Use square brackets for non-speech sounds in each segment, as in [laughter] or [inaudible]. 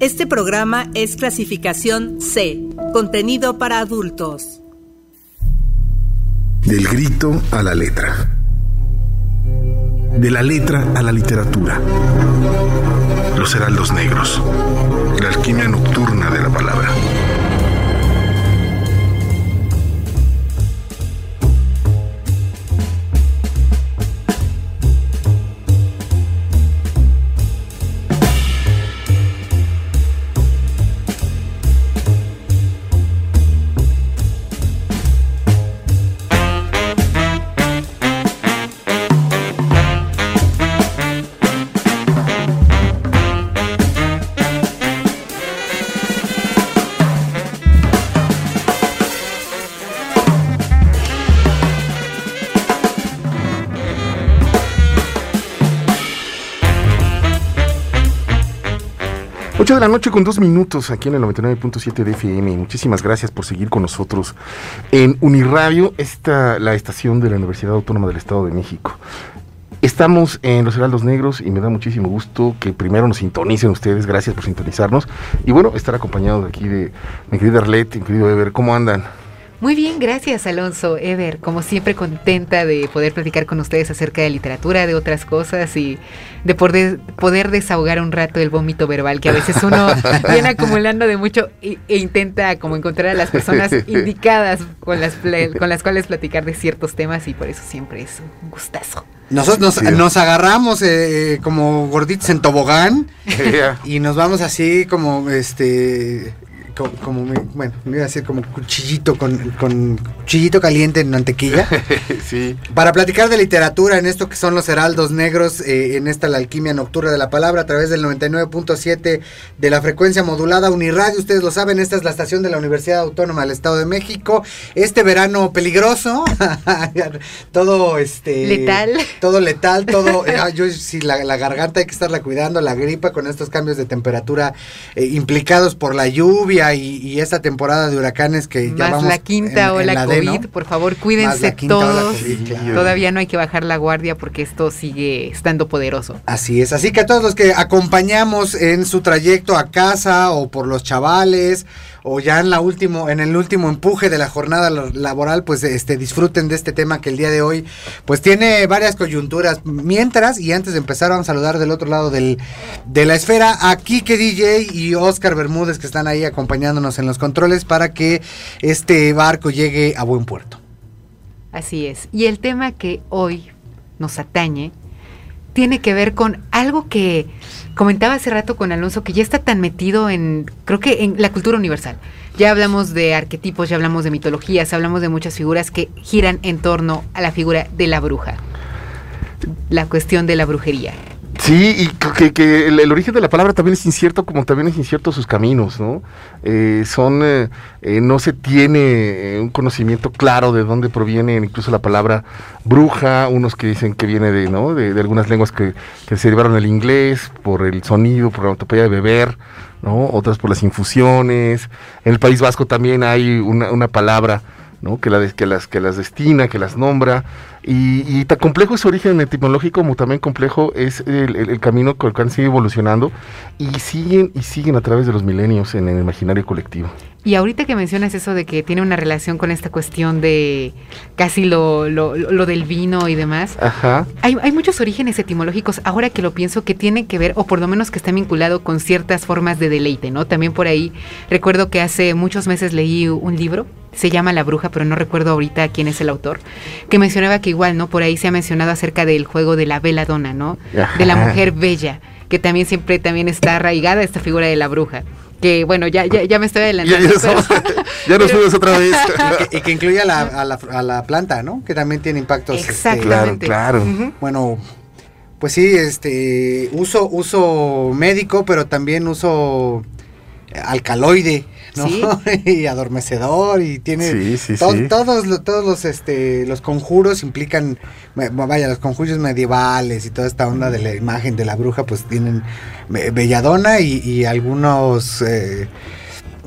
Este programa es clasificación C, contenido para adultos. Del grito a la letra. De la letra a la literatura. Los heraldos negros. La alquimia nocturna de la palabra. De la noche con dos minutos aquí en el 99.7 de FM. Muchísimas gracias por seguir con nosotros en Uniradio, esta, la estación de la Universidad Autónoma del Estado de México. Estamos en Los Heraldos Negros y me da muchísimo gusto que primero nos sintonicen ustedes. Gracias por sintonizarnos. Y bueno, estar acompañado de aquí de mi querida Arlette, mi querido Ever. ¿Cómo andan? Muy bien, gracias Alonso. Ever, como siempre contenta de poder platicar con ustedes acerca de literatura, de otras cosas y de poder, poder desahogar un rato el vómito verbal que a veces uno [laughs] viene acumulando de mucho e, intenta como encontrar a las personas [laughs] indicadas con las, con las cuales platicar de ciertos temas y por eso siempre es un gustazo. Nosotros nos, agarramos eh, como gorditos en tobogán [laughs] y nos vamos así como este como, bueno, me iba a decir como cuchillito con, con cuchillito caliente en mantequilla. [laughs] sí. Para platicar de literatura en esto que son los heraldos negros, eh, en esta la alquimia nocturna de la palabra, a través del 99.7 de la frecuencia modulada Uniradio, ustedes lo saben, esta es la estación de la Universidad Autónoma del Estado de México. Este verano peligroso, [laughs] todo este letal. Todo letal, todo eh, ah, yo sí la, garganta hay que estarla cuidando, la gripa con estos cambios de temperatura eh, implicados por la lluvia y, esta temporada de huracanes que ya vamos la quinta o la COVID, por favor, cuídense todos. Todavía no hay que bajar la guardia porque esto sigue estando poderoso. Así es, así que a todos los que acompañamos en su trayecto a casa o por los chavales o ya en la último en el último empuje de la jornada laboral, pues este disfruten de este tema que el día de hoy pues tiene varias coyunturas. Mientras y antes de empezar vamos a saludar del otro lado del, de la esfera a Kike DJ y Oscar Bermúdez que están ahí acompañándonos en los controles para que este barco llegue a buen puerto. Así es. Y el tema que hoy nos atañe tiene que ver con algo que comentaba hace rato con Alonso que ya está tan metido en, creo que en la cultura universal. Ya hablamos de arquetipos, ya hablamos de mitologías, hablamos de muchas figuras que giran en torno a la figura de la bruja. La cuestión de la brujería. Sí, y que, el, origen de la palabra también es incierto, como también es incierto sus caminos, ¿no? Eh, son, eh, eh, no se tiene un conocimiento claro de dónde proviene incluso la palabra bruja, unos que dicen que viene de, ¿no? De, algunas lenguas que, se derivaron del inglés, por el sonido, por la autopeya de beber, ¿no? Otras por las infusiones. En el País Vasco también hay una, una palabra, ¿no? Que, la, que, las, que las destina, que las nombra. Y, tan complejo es su origen etimológico como también complejo es el, camino con el que han sido evolucionando y siguen y siguen a través de los milenios en el imaginario colectivo. Y ahorita que mencionas eso de que tiene una relación con esta cuestión de casi lo, lo, lo del vino y demás, Ajá. Hay, hay, muchos orígenes etimológicos, ahora que lo pienso, que tienen que ver, o por lo menos que está vinculado con ciertas formas de deleite, ¿no? También por ahí, recuerdo que hace muchos meses leí un libro, se llama La Bruja, pero no recuerdo ahorita quién es el autor, que mencionaba que igual, ¿no? Por ahí se ha mencionado acerca del juego de la veladona, ¿no? De la mujer bella, que también siempre también está arraigada esta figura de la bruja que bueno, ya, ya, ya me estoy adelantando. Ya, nos [laughs] fuimos otra vez. [laughs] y, que, incluye a la, a, la, a la, planta, ¿no? Que también tiene impactos. Este, Exactamente. claro, claro. Bueno, pues sí, este, uso, uso médico, pero también uso alcaloide. [laughs] y adormecedor y tiene todos los todos los este los conjuros implican vaya los conjuros medievales y toda esta onda de la imagen de la bruja pues tienen belladona y, algunos eh,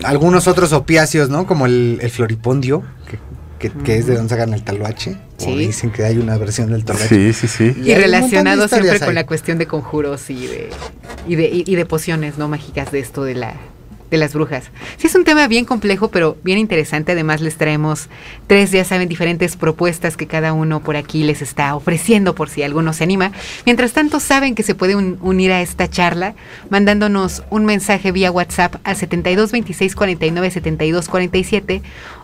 algunos otros opiáceos no como el, floripondio que, es de donde sacan el taloache. Sí. dicen que hay una versión del taloache. Sí, sí, sí. Y, relacionado siempre con la cuestión de conjuros y de, y de, y de pociones no mágicas de esto de la de las brujas. Sí es un tema bien complejo, pero bien interesante. Además les traemos tres, ya saben, diferentes propuestas que cada uno por aquí les está ofreciendo por si alguno se anima. Mientras tanto, saben que se puede unir a esta charla mandándonos un mensaje vía WhatsApp a 72 26 49 72 47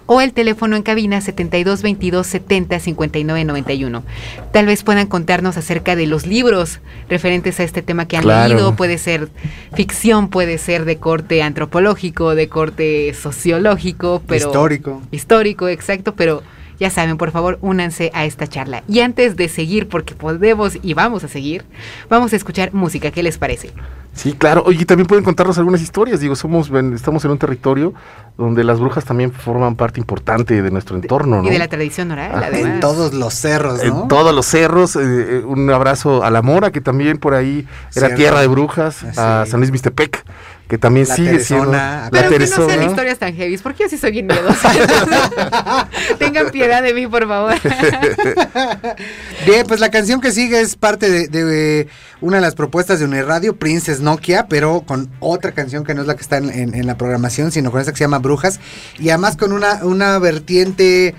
o el teléfono en cabina 72 22 70 59 91. Tal vez puedan contarnos acerca de los libros referentes a este tema que han leído. Puede ser ficción, puede ser de corte antropológico, de corte sociológico, pero histórico. Histórico, exacto, pero ya saben, por favor, únanse a esta charla. Y antes de seguir, porque podemos y vamos a seguir, vamos a escuchar música. ¿Qué les parece? Sí, claro. Oye, también pueden contarnos algunas historias. Digo, somos, estamos en un territorio donde las brujas también forman parte importante de nuestro entorno, ¿no? Y de la tradición oral, además. En todos los cerros, ¿no? En todos los cerros. Eh, eh, un abrazo a La Mora, que también por ahí era tierra de brujas, a San Luis Mistepec que también sigue siendo la Pero que no sean historias tan heavy, porque yo sí soy bien miedosa. [laughs] Tengan piedad de mí, por favor. [laughs] bien, pues la canción que sigue es parte de, una de las propuestas de Uniradio, Princess Nokia, pero con otra canción que no es la que está en, la programación, sino con esta que se llama Brujas, y además con una, una vertiente...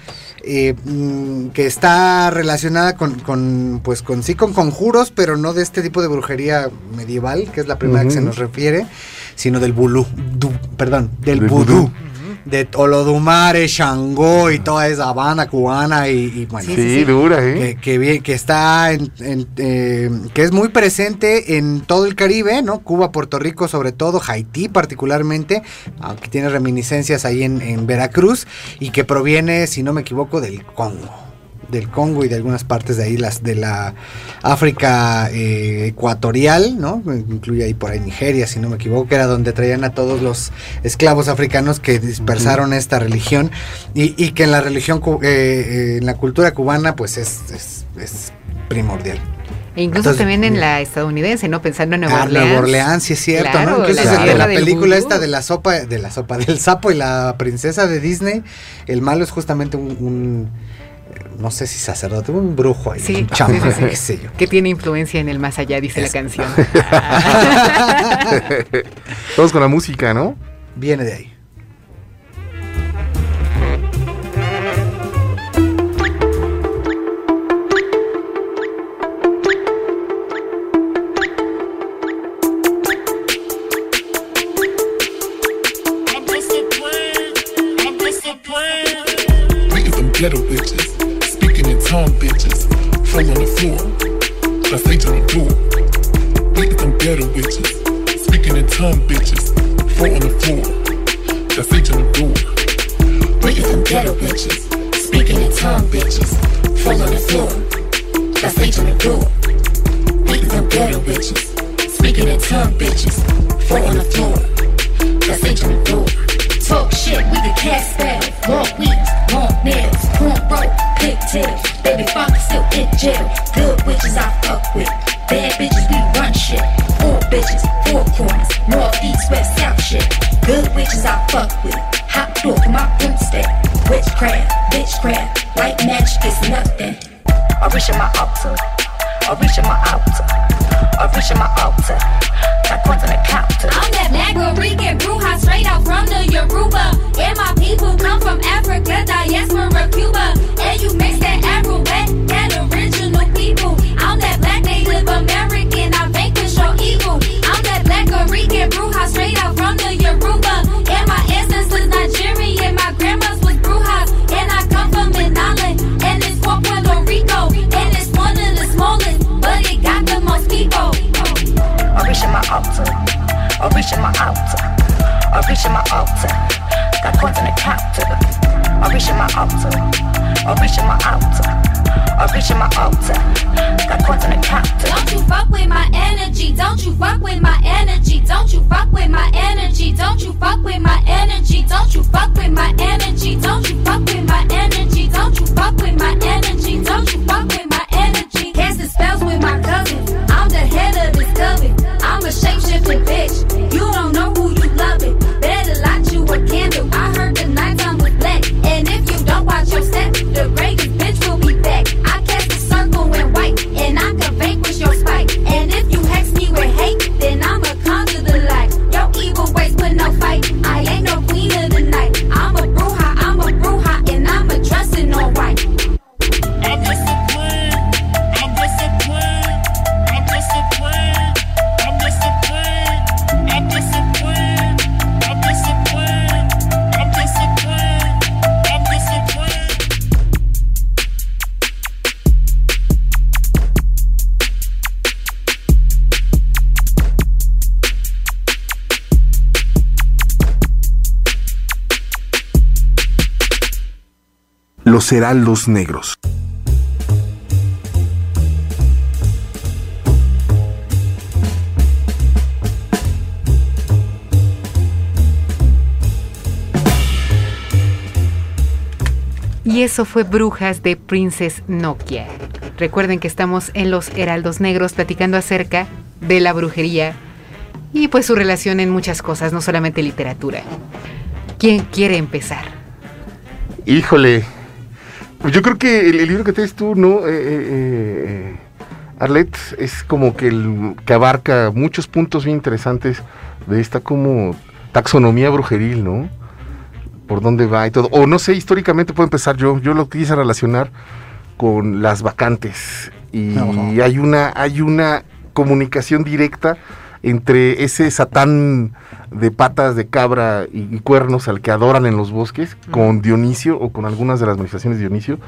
Eh, mm, que está relacionada con, pues con sí con conjuros, pero no de este tipo de brujería medieval, que es la primera que se nos refiere, sino del bulú, perdón, del vudú. De Olodumare, Shango y toda esa banda cubana y, bueno, sí, dura, ¿eh? Que, que, está en, eh, que es muy presente en todo el Caribe, ¿no? Cuba, Puerto Rico, sobre todo, Haití particularmente, aunque tiene reminiscencias ahí en, en Veracruz y que proviene, si no me equivoco, del Congo del Congo y de algunas partes de ahí, las de la África eh, ecuatorial, ¿no? Incluye ahí por ahí Nigeria, si no me equivoco, que era donde traían a todos los esclavos africanos que dispersaron esta religión y, que en la religión, eh, eh, en la cultura cubana, pues es, es, primordial. E incluso también en la estadounidense, ¿no? Pensando en Nueva ah, Orleans. Nueva Orleans, sí es cierto, ¿no? Incluso la, la película esta de la sopa, de la sopa del sapo y la princesa de Disney, el malo es justamente un no sé si sacerdote, un brujo ahí, un chamo, [laughs] qué sé yo. Que tiene influencia en el más allá, dice la canción. [laughs] Todos con la música, ¿no? Viene de ahí. Fall on the floor. I say to the door. Beat them ghetto bitches. Speaking in tongue bitches fall on the floor. I say to the door. Beat them ghetto bitches. Speaking in tongue bitches fall on the floor. I say to the door. Los Heraldos Negros. Y eso fue Brujas de Princess Nokia. Recuerden que estamos en los Heraldos Negros platicando acerca de la brujería y pues su relación en muchas cosas, no solamente literatura. ¿Quién quiere empezar? Híjole, yo creo que el, libro que traes tú, ¿no? Eh, eh, eh, Arlet, es como que, el, que abarca muchos puntos bien interesantes de esta como taxonomía brujeril, ¿no? Por dónde va y todo. O no sé, históricamente puedo empezar yo. Yo lo quise relacionar con las vacantes. Y hay una, hay una comunicación directa entre ese satán de patas de cabra y, cuernos al que adoran en los bosques, con Dionisio o con algunas de las manifestaciones de Dionisio,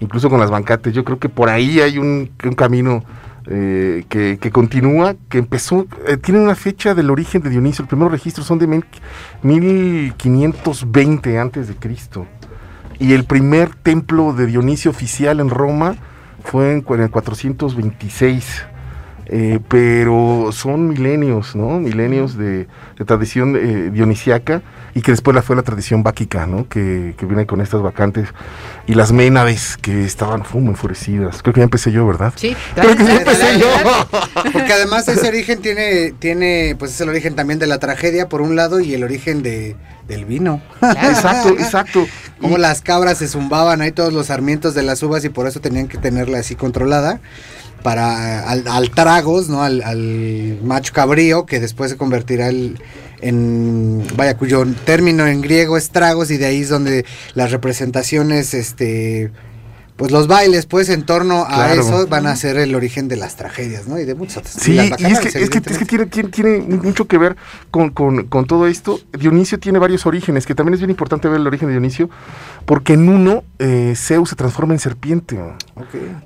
incluso con las bancates. Yo creo que por ahí hay un, camino eh, que, continúa, que empezó, eh, tiene una fecha del origen de Dionisio, los primeros registros son de 1520 antes de Cristo. Y el primer templo de Dionisio oficial en Roma fue en, en el 426 eh, pero son milenios, ¿no? Milenios de, tradición eh, dionisiaca y que después la fue la tradición báquica, ¿no? Que, viene con estas vacantes y las ménades que estaban muy enfurecidas. Creo que ya empecé yo, ¿verdad? Sí, [laughs] creo que ya empecé yo. Porque además ese origen tiene, tiene, pues es el origen también de la tragedia por un lado y el origen de, del vino. Exacto, exacto. Como las cabras se zumbaban ahí todos los sarmientos de las uvas y por eso tenían que tenerla así controlada para al, tragos, ¿no? Al, macho cabrío, que después se convertirá en, vaya, cuyo término en griego es tragos y de ahí es donde las representaciones, este, pues los bailes, pues en torno a eso van a ser el origen de las tragedias, ¿no? Y de muchas Sí, y, es, que, es, que, tiene, tiene, mucho que ver con, con, todo esto. Dionisio tiene varios orígenes, que también es bien importante ver el origen de Dionisio, porque en uno eh, Zeus se transforma en serpiente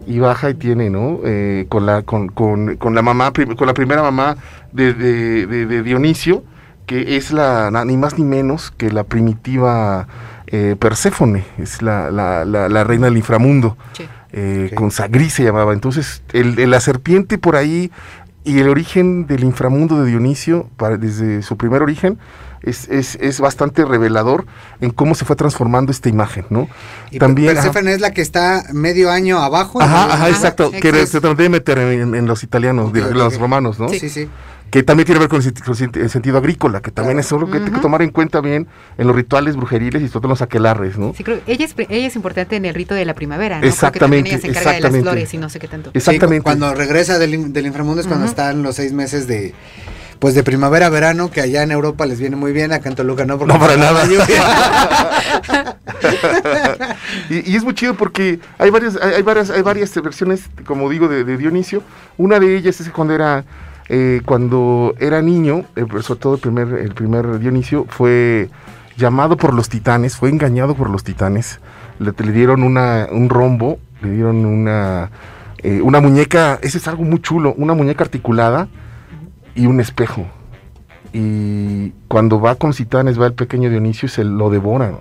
y baja y tiene, ¿no? Eh, con, la, con, con, con, la mamá, con la primera mamá de, de, Dionisio, que es la ni más ni menos que la primitiva eh, Perséfone, es la, la, la, reina del inframundo. Eh, con Sagrí se llamaba. Entonces, el, la serpiente por ahí y el origen del inframundo de Dionisio, para, desde su primer origen, es, es, es, bastante revelador en cómo se fue transformando esta imagen, ¿no? Y También Perséfone es la que está medio año abajo. Ajá, ajá, exacto, que se debe meter en, los italianos, los romanos, ¿no? Sí, sí. Que también tiene que ver con el, sentido agrícola, que también es algo que hay que tomar en cuenta bien en los rituales brujeriles y sobre todo en los aquelarres, ¿no? Sí, creo ella es, ella es importante en el rito de la primavera, ¿no? Exactamente. Ella se encarga de las flores y no sé qué tanto. Exactamente. cuando regresa del, del inframundo es cuando están los seis meses de pues de primavera a verano, que allá en Europa les viene muy bien, acá en Toluca no, porque no para nada. [laughs] y, es muy chido porque hay varias, hay, varias, hay varias versiones, como digo, de, Dionisio. Una de ellas es cuando era eh, cuando era niño, eh, sobre todo el primer, Dionisio, fue llamado por los titanes, fue engañado por los titanes. Le, dieron una, un rombo, le dieron una, eh, una muñeca, ese es algo muy chulo, una muñeca articulada y un espejo. Y cuando va con Citanes, va el pequeño Dionisio y se lo devoran.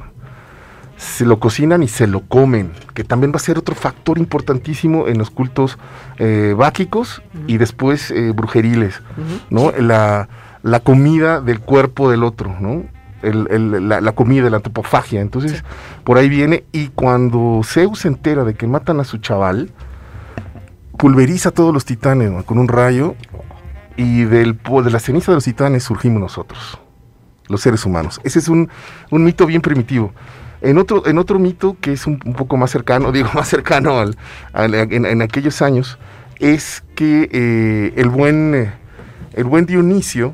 Se lo cocinan y se lo comen, que también va a ser otro factor importantísimo en los cultos eh, báquicos y después eh, brujeriles, ¿no? La, la, comida del cuerpo del otro, ¿no? El, la, comida, la antropofagia. Entonces, por ahí viene. Y cuando Zeus se entera de que matan a su chaval, pulveriza a todos los titanes con un rayo y del, de la ceniza de los titanes surgimos nosotros, los seres humanos. Ese es un, mito bien primitivo. En otro, en otro mito que es un, poco más cercano, [laughs] digo más cercano al, en, aquellos años, es que eh, el, buen, el buen Dionisio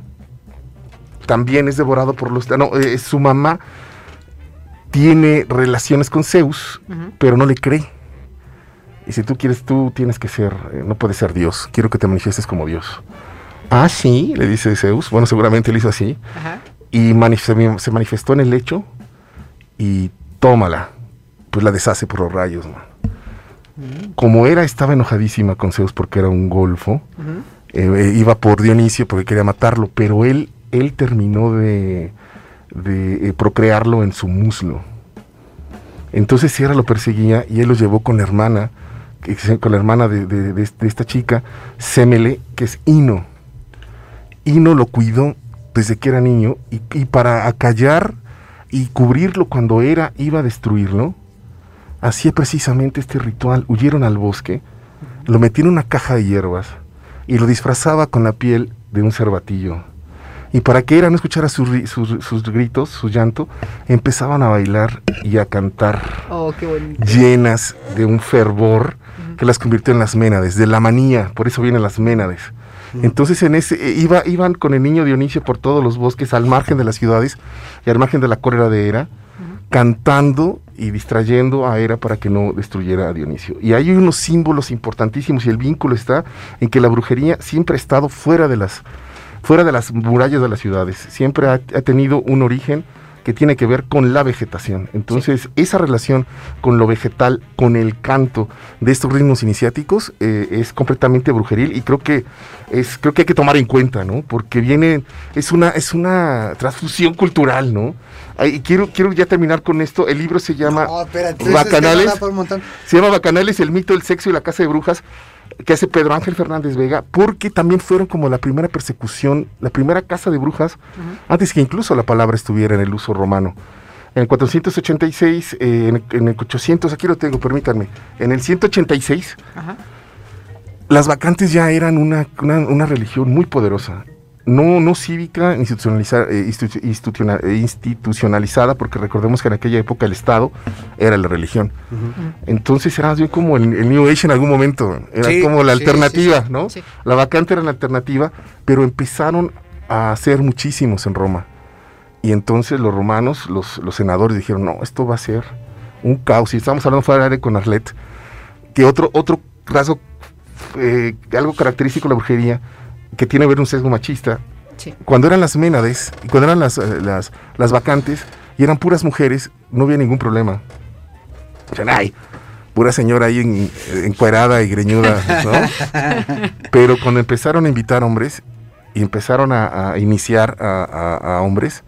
también es devorado por los... No, eh, su mamá tiene relaciones con Zeus, pero no le cree. Y si tú quieres, tú tienes que ser, eh, no puedes ser Dios, quiero que te manifiestes como Dios. Ah, sí, le dice Zeus. Bueno, seguramente lo hizo así. Y se manifestó en el lecho y tómala. Pues la deshace por los rayos. Como era, estaba enojadísima con Zeus porque era un golfo. Eh, iba por Dionisio porque quería matarlo, pero él, él terminó de, de eh, procrearlo en su muslo. Entonces Sierra lo perseguía y él lo llevó con la hermana, con la hermana de, esta chica, Semele, que es Ino. Ino lo cuidó desde que era niño y, y para acallar y cubrirlo cuando era, iba a destruirlo, hacía precisamente este ritual. Huyeron al bosque, lo metieron en una caja de hierbas y lo disfrazaba con la piel de un cervatillo. Y para que era no escuchara sus, gritos, su llanto, empezaban a bailar y a cantar. Oh, llenas de un fervor que las convirtió en las Ménades, de la manía, por eso vienen las Ménades. Entonces en ese eh, iba, iban con el niño Dionisio por todos los bosques al margen de las ciudades y al margen de la cólera de Hera, cantando y distrayendo a Hera para que no destruyera a Dionisio. Y hay unos símbolos importantísimos y el vínculo está en que la brujería siempre ha estado fuera de las fuera de las murallas de las ciudades. Siempre ha, tenido un origen que tiene que ver con la vegetación. Entonces, esa relación con lo vegetal, con el canto de estos ritmos iniciáticos, eh, es completamente brujeril y creo que es, creo que hay que tomar en cuenta, ¿no? Porque viene, es una, es una transfusión cultural, ¿no? Y quiero, quiero ya terminar con esto. El libro se llama Bacanales. se llama Bacanales, el mito del sexo y la casa de brujas que hace Pedro Ángel Fernández Vega, porque también fueron como la primera persecución, la primera casa de brujas, antes que incluso la palabra estuviera en el uso romano. En el 486, eh, en, el 800, aquí lo tengo, permítanme, en el 186, las vacantes ya eran una, una religión muy poderosa no, no cívica, institucionalizada, eh, eh, institucionalizada, porque recordemos que en aquella época el Estado era la religión. Entonces era más bien como el, New Age en algún momento, era como la alternativa, ¿no? La vacante era la alternativa, pero empezaron a hacer muchísimos en Roma. Y entonces los romanos, los, los senadores dijeron, no, esto va a ser un caos. Y estamos hablando fuera de área con Arlet, que otro, otro rasgo, eh, algo característico de la brujería, que tiene que ver un sesgo machista. Cuando eran las Ménades, cuando eran las, eh, las, las, vacantes y eran puras mujeres, no había ningún problema. O sea, ay, pura señora ahí en, encuerada y greñuda, ¿no? [laughs] Pero cuando empezaron a invitar hombres y empezaron a, iniciar a, hombres,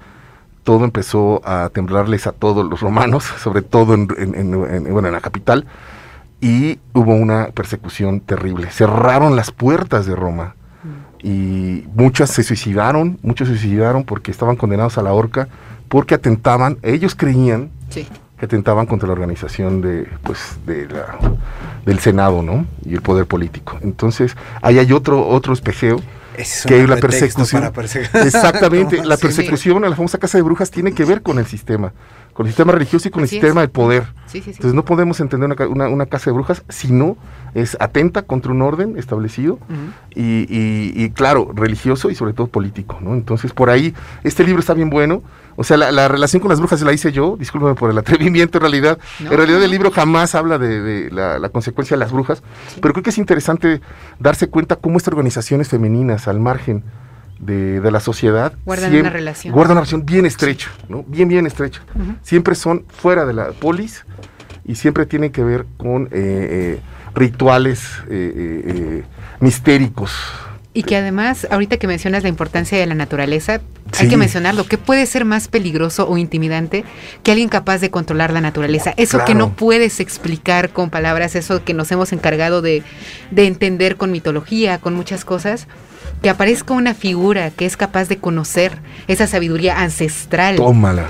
todo empezó a temblarles a todos los romanos, [laughs] sobre todo en, bueno, en la capital, y hubo una persecución terrible. Cerraron las puertas de Roma y muchas se suicidaron, muchos se suicidaron porque estaban condenados a la horca, porque atentaban, ellos creían que atentaban contra la organización de, pues, de la, del Senado, ¿no? Y el poder político. Entonces, ahí hay otro, otro espejeo que es la persecución. [laughs] Exactamente, la persecución a la famosa casa de brujas tiene que ver con el sistema con el sistema religioso y con el sistema de poder. Entonces no podemos entender una, casa de brujas si no es atenta contra un orden establecido y, claro, religioso y sobre todo político. ¿no? Entonces por ahí, este libro está bien bueno. O sea, la, relación con las brujas la hice yo, discúlpeme por el atrevimiento en realidad. en realidad el libro jamás habla de, la, la, consecuencia de las brujas, pero creo que es interesante darse cuenta cómo estas organizaciones femeninas al margen de, la sociedad. Guardan una relación. Guardan una relación bien estrecha, ¿no? Bien, bien estrecha. Siempre son fuera de la polis y siempre tienen que ver con eh, eh, rituales eh, mistéricos. Y que además, ahorita que mencionas la importancia de la naturaleza, hay que mencionarlo, ¿qué puede ser más peligroso o intimidante que alguien capaz de controlar la naturaleza? Eso que no puedes explicar con palabras, eso que nos hemos encargado de, de entender con mitología, con muchas cosas que aparezca una figura que es capaz de conocer esa sabiduría ancestral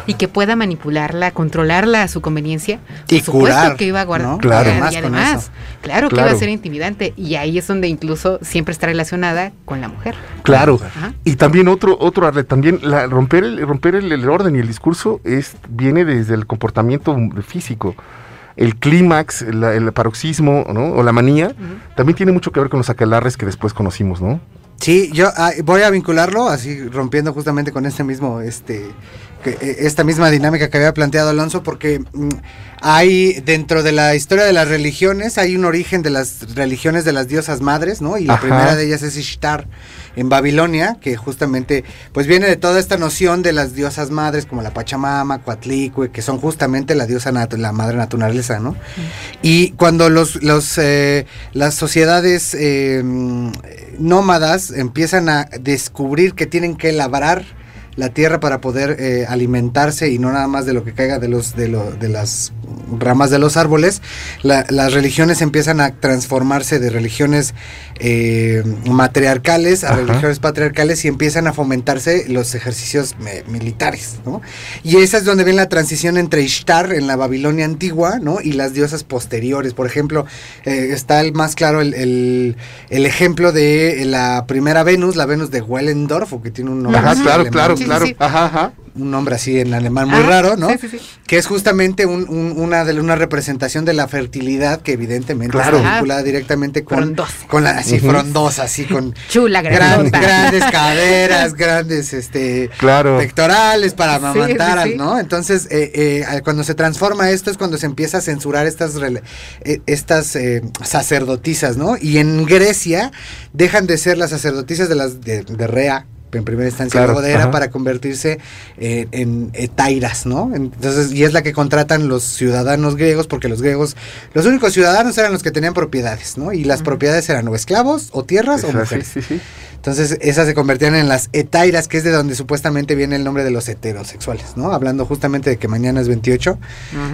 y que pueda manipularla, controlarla a su conveniencia, y por supuesto que iba a guardar claro. y además, claro, que iba a ser intimidante y ahí es donde incluso siempre está relacionada con la mujer. Claro. Y también otro otro también la, romper el romper el, orden y el discurso es viene desde el comportamiento físico el clímax, el paroxismo, ¿no? O la manía, también tiene mucho que ver con los aquelarres que después conocimos, ¿no? Sí, yo ah, voy a vincularlo, así rompiendo justamente con este mismo, este, eh, esta misma dinámica que había planteado Alonso, porque mm, hay dentro de la historia de las religiones, hay un origen de las religiones de las diosas madres, ¿no? Y la primera de ellas es Ishtar en Babilonia, que justamente pues viene de toda esta noción de las diosas madres como la Pachamama, Coatlicue, que son justamente la diosa la madre naturaleza, ¿no? Y cuando los, los eh, las sociedades eh, nómadas empiezan a descubrir que tienen que labrar la tierra para poder eh, alimentarse y no nada más de lo que caiga de los de, lo, de las ramas de los árboles, las religiones empiezan a transformarse de religiones eh, matriarcales a religiones patriarcales y empiezan a fomentarse los ejercicios militares, ¿no? Y esa es donde viene la transición entre Ishtar en la Babilonia antigua, ¿no? Y las diosas posteriores. Por ejemplo, eh, está el más claro el, ejemplo de la primera Venus, la Venus de Wellendorf, que tiene un nombre. claro, claro, claro. Ajá, ajá un nombre así en alemán muy raro, ¿no? Sí, sí, que es justamente una, de, una representación de la fertilidad que evidentemente está vinculada directamente con, con la así frondosa, así con [laughs] Chula, grandes [laughs] caderas, grandes este pectorales para amamantar, ¿no? Entonces, eh, eh, cuando se transforma esto es cuando se empieza a censurar estas eh, estas sacerdotisas, ¿no? Y en Grecia dejan de ser las sacerdotisas de las de Rea en primera instancia claro, era para convertirse eh, en etairas, ¿no? Entonces, y es la que contratan los ciudadanos griegos, porque los griegos, los únicos ciudadanos eran los que tenían propiedades, ¿no? Y las propiedades eran o esclavos, o tierras, o mujeres. Sí, sí, entonces, esas se convertían en las etairas, que es de donde supuestamente viene el nombre de los heterosexuales, ¿no? Hablando justamente de que mañana es 28,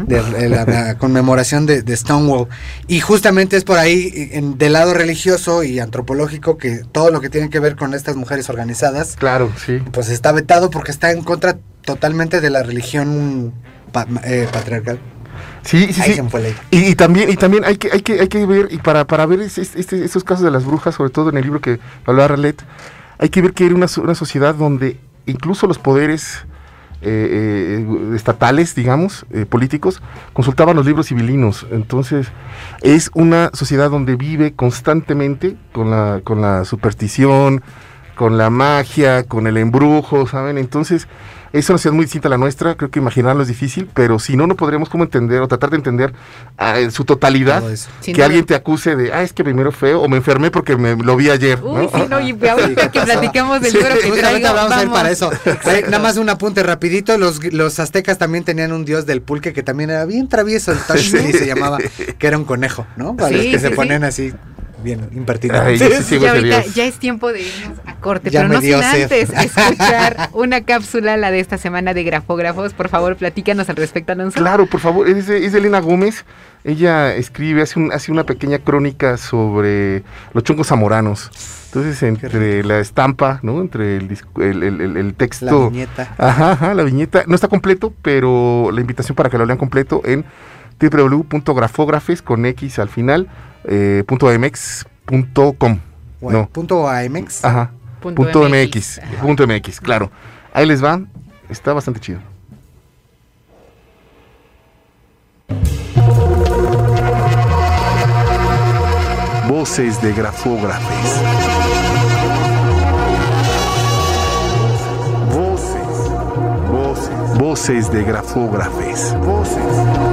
de, la, conmemoración de, Stonewall. Y justamente es por ahí, en, del lado religioso y antropológico, que todo lo que tiene que ver con estas mujeres organizadas, claro, sí. pues está vetado porque está en contra totalmente de la religión eh, patriarcal. Sí, sí, sí. Y, también, y también hay que, hay que, hay que ver, y para, para ver este, estos casos de las brujas, sobre todo en el libro que hablaba Ralet, hay que ver que era una, una sociedad donde incluso los poderes eh, eh, estatales, digamos, eh, políticos, consultaban los libros civilinos. Entonces, es una sociedad donde vive constantemente con la, con la superstición, con la magia, con el embrujo, ¿saben? Entonces, es una ciudad muy distinta a la nuestra, creo que imaginarlo es difícil, pero si no, no podríamos como entender o tratar de entender ah, en su totalidad que alguien te acuse de, ah, es que primero feo o me enfermé porque me lo vi ayer. Uy, sí, no, y ahorita que platicamos del libro que traigo, vamos, a ver para eso. [laughs] Nada más un apunte rapidito, los, los aztecas también tenían un dios del pulque que también era bien travieso, el Tashmi [laughs] se llamaba, que era un conejo, ¿no? Para los que se ponen así bien impertinente. ya es tiempo de irnos a corte, pero no sin antes [laughs] escuchar una cápsula, la de esta semana de grafógrafos. Por favor, platícanos al respecto, Alonso. Claro, por favor, es de, Elena Gómez. Ella escribe, hace, un, hace una pequeña crónica sobre los chongos zamoranos. Entonces, entre la estampa, ¿no? Entre el, el, el, texto. La viñeta. Ajá, ajá, la viñeta. No está completo, pero la invitación para que lo lean completo en www.grafógrafes con X al final eh, punto .mx.com. no. Punto .amx. Ajá. Punto, MX. Punto MX, claro. Ahí les va. Está bastante chido. Voces de grafógrafes. Voces. Voces. Voces de grafógrafes. Voces.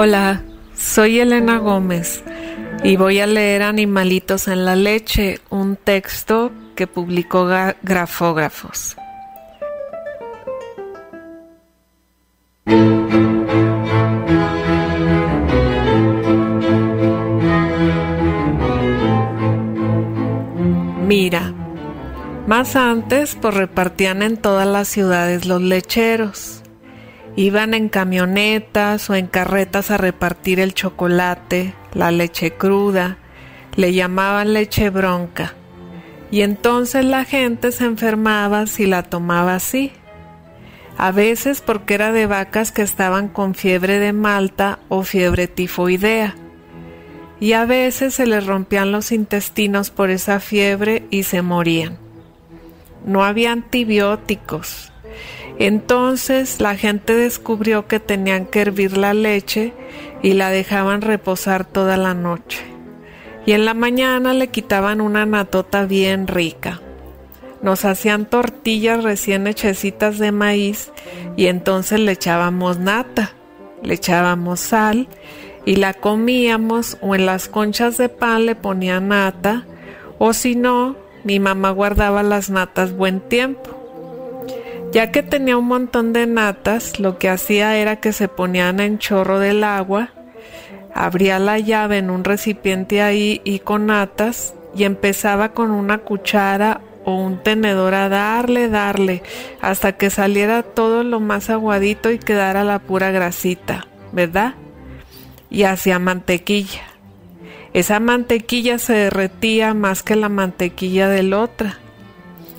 Hola, soy Elena Gómez y voy a leer Animalitos en la leche, un texto que publicó Grafógrafos. Mira, más antes pues repartían en todas las ciudades los lecheros Iban en camionetas o en carretas a repartir el chocolate, la leche cruda, le llamaban leche bronca. Y entonces la gente se enfermaba si la tomaba así. A veces porque era de vacas que estaban con fiebre de malta o fiebre tifoidea. Y a veces se les rompían los intestinos por esa fiebre y se morían. No había antibióticos, entonces la gente descubrió que tenían que hervir la leche y la dejaban reposar toda la noche. Y en la mañana le quitaban una natota bien rica. Nos hacían tortillas recién hechecitas de maíz y entonces le echábamos nata, le echábamos sal y la comíamos o en las conchas de pan le ponían nata o si no, mi mamá guardaba las natas buen tiempo. Ya que tenía un montón de natas, lo que hacía era que se ponían en chorro del agua, abría la llave en un recipiente ahí y con natas y empezaba con una cuchara o un tenedor a darle, darle, hasta que saliera todo lo más aguadito y quedara la pura grasita, ¿verdad? Y hacía mantequilla. Esa mantequilla se derretía más que la mantequilla del otra.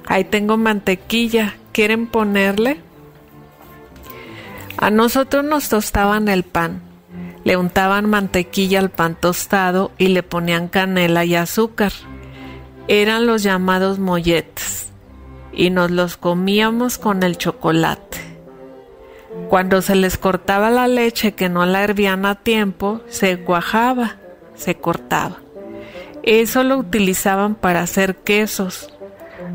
Ahí tengo mantequilla, ¿quieren ponerle? A nosotros nos tostaban el pan, le untaban mantequilla al pan tostado y le ponían canela y azúcar eran los llamados molletes y nos los comíamos con el chocolate. Cuando se les cortaba la leche que no la hervían a tiempo, se cuajaba, se cortaba. Eso lo utilizaban para hacer quesos.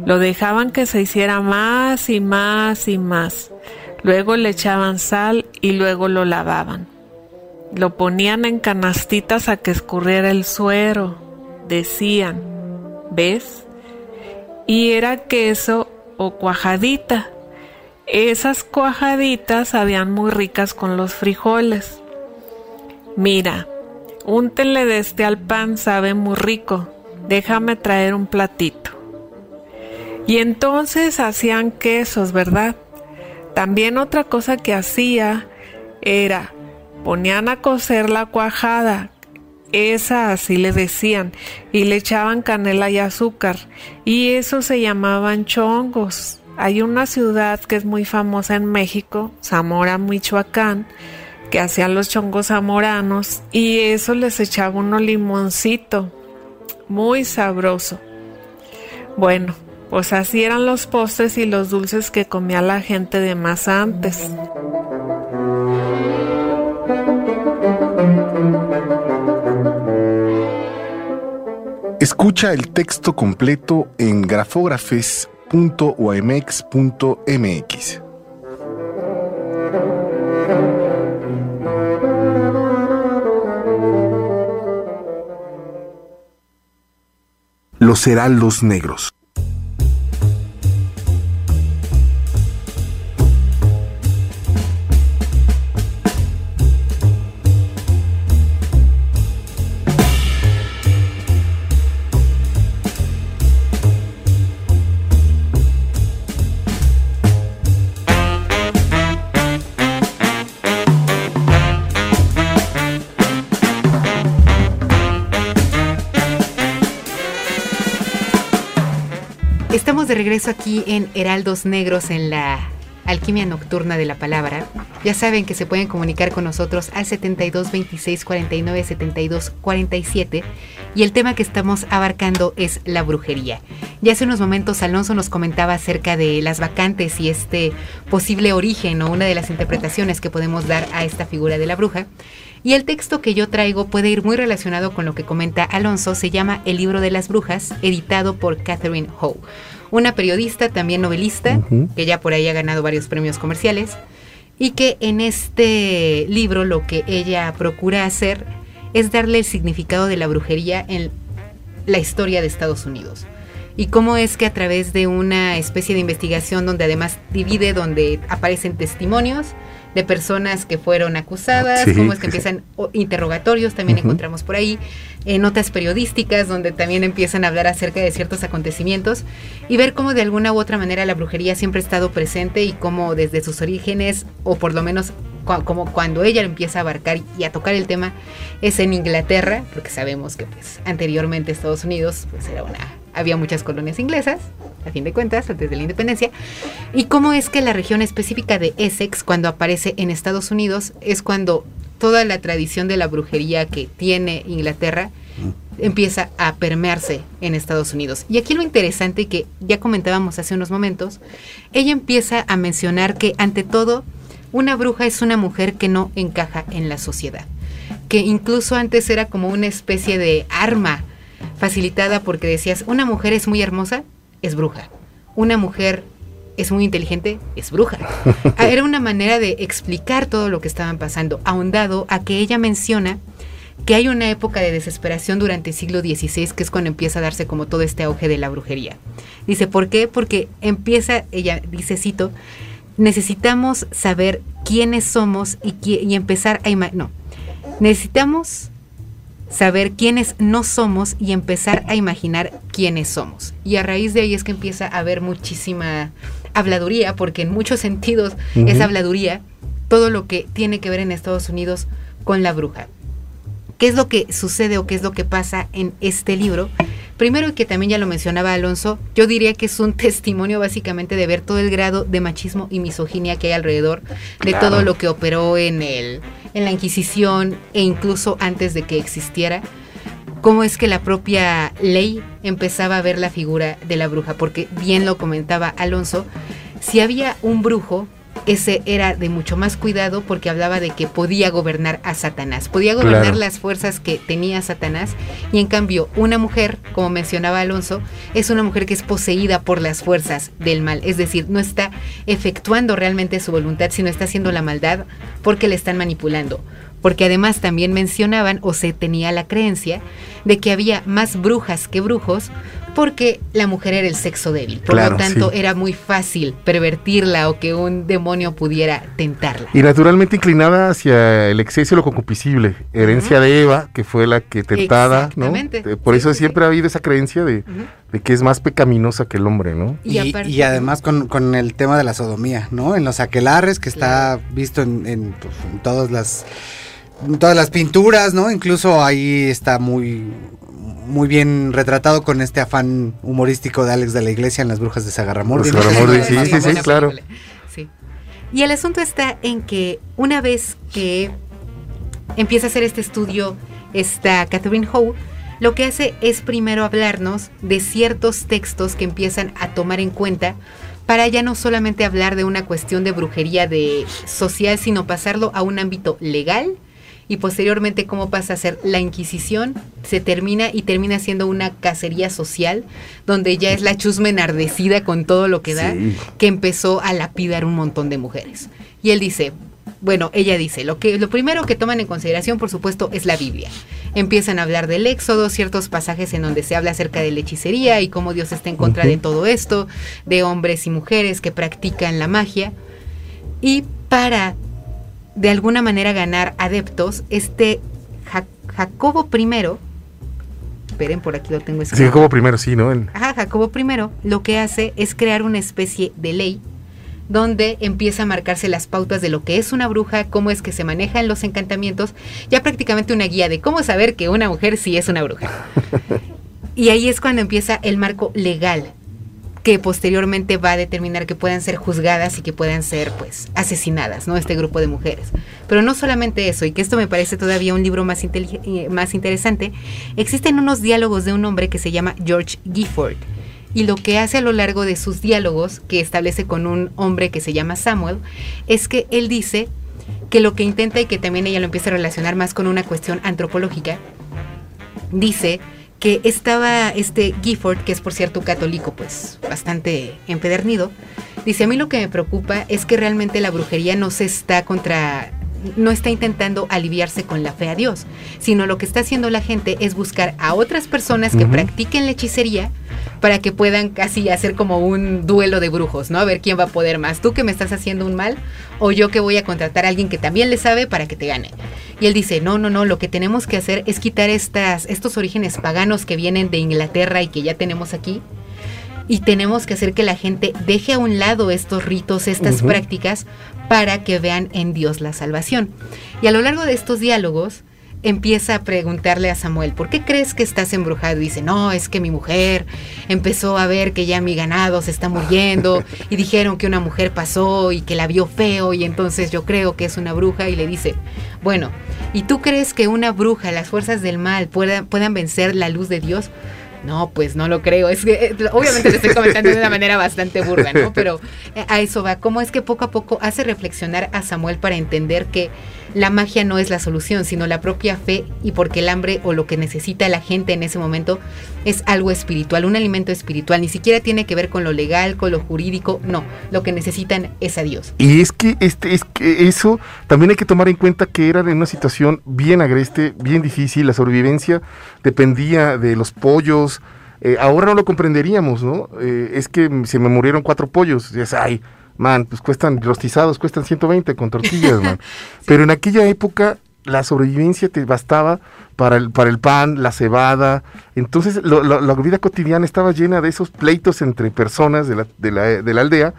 Lo dejaban que se hiciera más y más y más. Luego le echaban sal y luego lo lavaban. Lo ponían en canastitas a que escurriera el suero. Decían, ¿ves? Y era queso o cuajadita. Esas cuajaditas sabían muy ricas con los frijoles. Mira, úntele de este al pan, sabe muy rico. Déjame traer un platito. Y entonces hacían quesos, ¿verdad? También otra cosa que hacía era ponían a cocer la cuajada esa así le decían, y le echaban canela y azúcar, y eso se llamaban chongos. Hay una ciudad que es muy famosa en México, Zamora, Michoacán, que hacían los chongos zamoranos, y eso les echaba uno limoncito, muy sabroso. Bueno, pues así eran los postres y los dulces que comía la gente de más antes. Escucha el texto completo en grafografes.omex.mx. Los heraldos negros. Regreso aquí en Heraldos Negros en la Alquimia Nocturna de la Palabra. Ya saben que se pueden comunicar con nosotros al 72 26 49 72 47 y el tema que estamos abarcando es la brujería. Ya hace unos momentos Alonso nos comentaba acerca de las vacantes y este posible origen o una de las interpretaciones que podemos dar a esta figura de la bruja. Y el texto que yo traigo puede ir muy relacionado con lo que comenta Alonso, se llama El libro de las brujas, editado por Catherine Howe una periodista, también novelista, que ya por ahí ha ganado varios premios comerciales, y que en este libro lo que ella procura hacer es darle el significado de la brujería en la historia de Estados Unidos. Y cómo es que a través de una especie de investigación donde además divide, donde aparecen testimonios, de personas que fueron acusadas, cómo es que empiezan interrogatorios, también encontramos por ahí, en notas periodísticas donde también empiezan a hablar acerca de ciertos acontecimientos y ver cómo de alguna u otra manera la brujería siempre ha estado presente y cómo desde sus orígenes, o por lo menos como cuando ella empieza a abarcar y a tocar el tema, es en Inglaterra, porque sabemos que pues anteriormente Estados Unidos pues era una había muchas colonias inglesas, a fin de cuentas, antes de la independencia, y cómo es que la región específica de Essex, cuando aparece en Estados Unidos, es cuando toda la tradición de la brujería que tiene Inglaterra empieza a permearse en Estados Unidos. Y aquí lo interesante que ya comentábamos hace unos momentos, ella empieza a mencionar que ante todo, una bruja es una mujer que no encaja en la sociedad, que incluso antes era como una especie de arma facilitada porque decías, una mujer es muy hermosa, es bruja. Una mujer es muy inteligente, es bruja. [laughs] Ah, era una manera de explicar todo lo que estaban pasando, ahondado a que ella menciona que hay una época de desesperación durante el siglo XVI, que es cuando empieza a darse como todo este auge de la brujería. Dice, ¿por qué? Porque empieza, ella dice, cito, necesitamos saber quiénes somos y, y empezar a... No, Necesitamos saber quiénes no somos y empezar a imaginar quiénes somos. Y a raíz de ahí es que empieza a haber muchísima habladuría, porque en muchos sentidos es habladuría todo lo que tiene que ver en Estados Unidos con la bruja. ¿Qué es lo que sucede o qué es lo que pasa en este libro? Primero, y que también ya lo mencionaba Alonso, yo diría que es un [laughs] testimonio básicamente de ver todo el grado de machismo y misoginia que hay alrededor de todo lo que operó en, el, en la Inquisición e incluso antes de que existiera. Cómo es que la propia ley empezaba a ver la figura de la bruja, porque bien lo comentaba Alonso, si había un brujo, ese era de mucho más cuidado porque hablaba de que podía gobernar a Satanás, podía gobernar las fuerzas que tenía Satanás. Y en cambio una mujer, como mencionaba Alonso, es una mujer que es poseída por las fuerzas del mal, es decir, no está efectuando realmente su voluntad, sino está haciendo la maldad porque le están manipulando. Porque además también mencionaban o se tenía la creencia de que había más brujas que brujos porque la mujer era el sexo débil. Por lo tanto, era muy fácil pervertirla o que un demonio pudiera tentarla. Y naturalmente inclinada hacia el exceso y lo concupiscible. Herencia de Eva, que fue la que tentada, ¿no? Por eso siempre ha habido esa creencia de, que es más pecaminosa que el hombre, ¿no? Y, además con, el tema de la sodomía, ¿no? En los aquelarres, que está visto en, pues, en todas las todas las pinturas, ¿no? Incluso ahí está muy muy bien retratado con este afán humorístico de Alex de la Iglesia en Las Brujas de Sagarramurdi. sí, sí, sí, claro. Y el asunto está en que una vez que empieza a hacer este estudio esta Catherine Howe, lo que hace es primero hablarnos de ciertos textos que empiezan a tomar en cuenta para ya no solamente hablar de una cuestión de brujería de social, sino pasarlo a un ámbito legal y posteriormente cómo pasa a ser la Inquisición, se termina y termina siendo una cacería social, donde ya es la chusma enardecida con todo lo que da, que empezó a lapidar un montón de mujeres. Y él dice, bueno, ella dice, lo, que, lo primero que toman en consideración, por supuesto, es la Biblia. Empiezan a hablar del Éxodo, ciertos pasajes en donde se habla acerca de la hechicería y cómo Dios está en contra de todo esto, de hombres y mujeres que practican la magia. Y para de alguna manera ganar adeptos, este Jacobo I, esperen, por aquí lo tengo escrito. Sí, Jacobo I, sí, ¿no? Ajá, Jacobo I lo que hace es crear una especie de ley donde empieza a marcarse las pautas de lo que es una bruja, cómo es que se manejan los encantamientos, ya prácticamente una guía de cómo saber que una mujer sí es una bruja. [laughs] y ahí es cuando empieza el marco legal que posteriormente va a determinar que puedan ser juzgadas y que puedan ser pues asesinadas, ¿no? Este grupo de mujeres. Pero no solamente eso, y que esto me parece todavía un libro más, eh, más interesante, existen unos diálogos de un hombre que se llama George Gifford. Y lo que hace a lo largo de sus diálogos, que establece con un hombre que se llama Samuel, es que él dice que lo que intenta y que también ella lo empieza a relacionar más con una cuestión antropológica, dice que estaba este Gifford, que es por cierto católico, pues bastante empedernido, dice, a mí lo que me preocupa es que realmente la brujería no se está contra no está intentando aliviarse con la fe a Dios, sino lo que está haciendo la gente es buscar a otras personas que practiquen la hechicería para que puedan casi hacer como un duelo de brujos, ¿no? A ver quién va a poder más, tú que me estás haciendo un mal o yo que voy a contratar a alguien que también le sabe para que te gane. Y él dice, no, no, no, lo que tenemos que hacer es quitar estas, estos orígenes paganos que vienen de Inglaterra y que ya tenemos aquí y tenemos que hacer que la gente deje a un lado estos ritos, estas prácticas, para que vean en Dios la salvación. Y a lo largo de estos diálogos, empieza a preguntarle a Samuel, ¿por qué crees que estás embrujado? Y dice, no, es que mi mujer empezó a ver que ya mi ganado se está muriendo [laughs] y dijeron que una mujer pasó y que la vio feo y entonces yo creo que es una bruja y le dice, bueno, ¿y tú crees que una bruja, las fuerzas del mal puedan, puedan vencer la luz de Dios? No, pues no lo creo. Es que eh, obviamente te estoy comentando de una manera bastante burda, ¿no? Pero eh, a eso va. ¿Cómo es que poco a poco hace reflexionar a Samuel para entender que la magia no es la solución, sino la propia fe y porque el hambre o lo que necesita la gente en ese momento es algo espiritual, un alimento espiritual, ni siquiera tiene que ver con lo legal, con lo jurídico, no, lo que necesitan es a Dios. Y es que este es que eso también hay que tomar en cuenta que eran en una situación bien agreste, bien difícil, la sobrevivencia dependía de los pollos, eh, ahora no lo comprenderíamos, ¿no? Eh, es que se me murieron cuatro pollos, ya ay, man, pues cuestan rostizados, cuestan 120 con tortillas, man. [laughs] Pero en aquella época la sobrevivencia te bastaba para el, para el pan, la cebada. Entonces la vida cotidiana estaba llena de esos pleitos entre personas de la, de la, de la aldea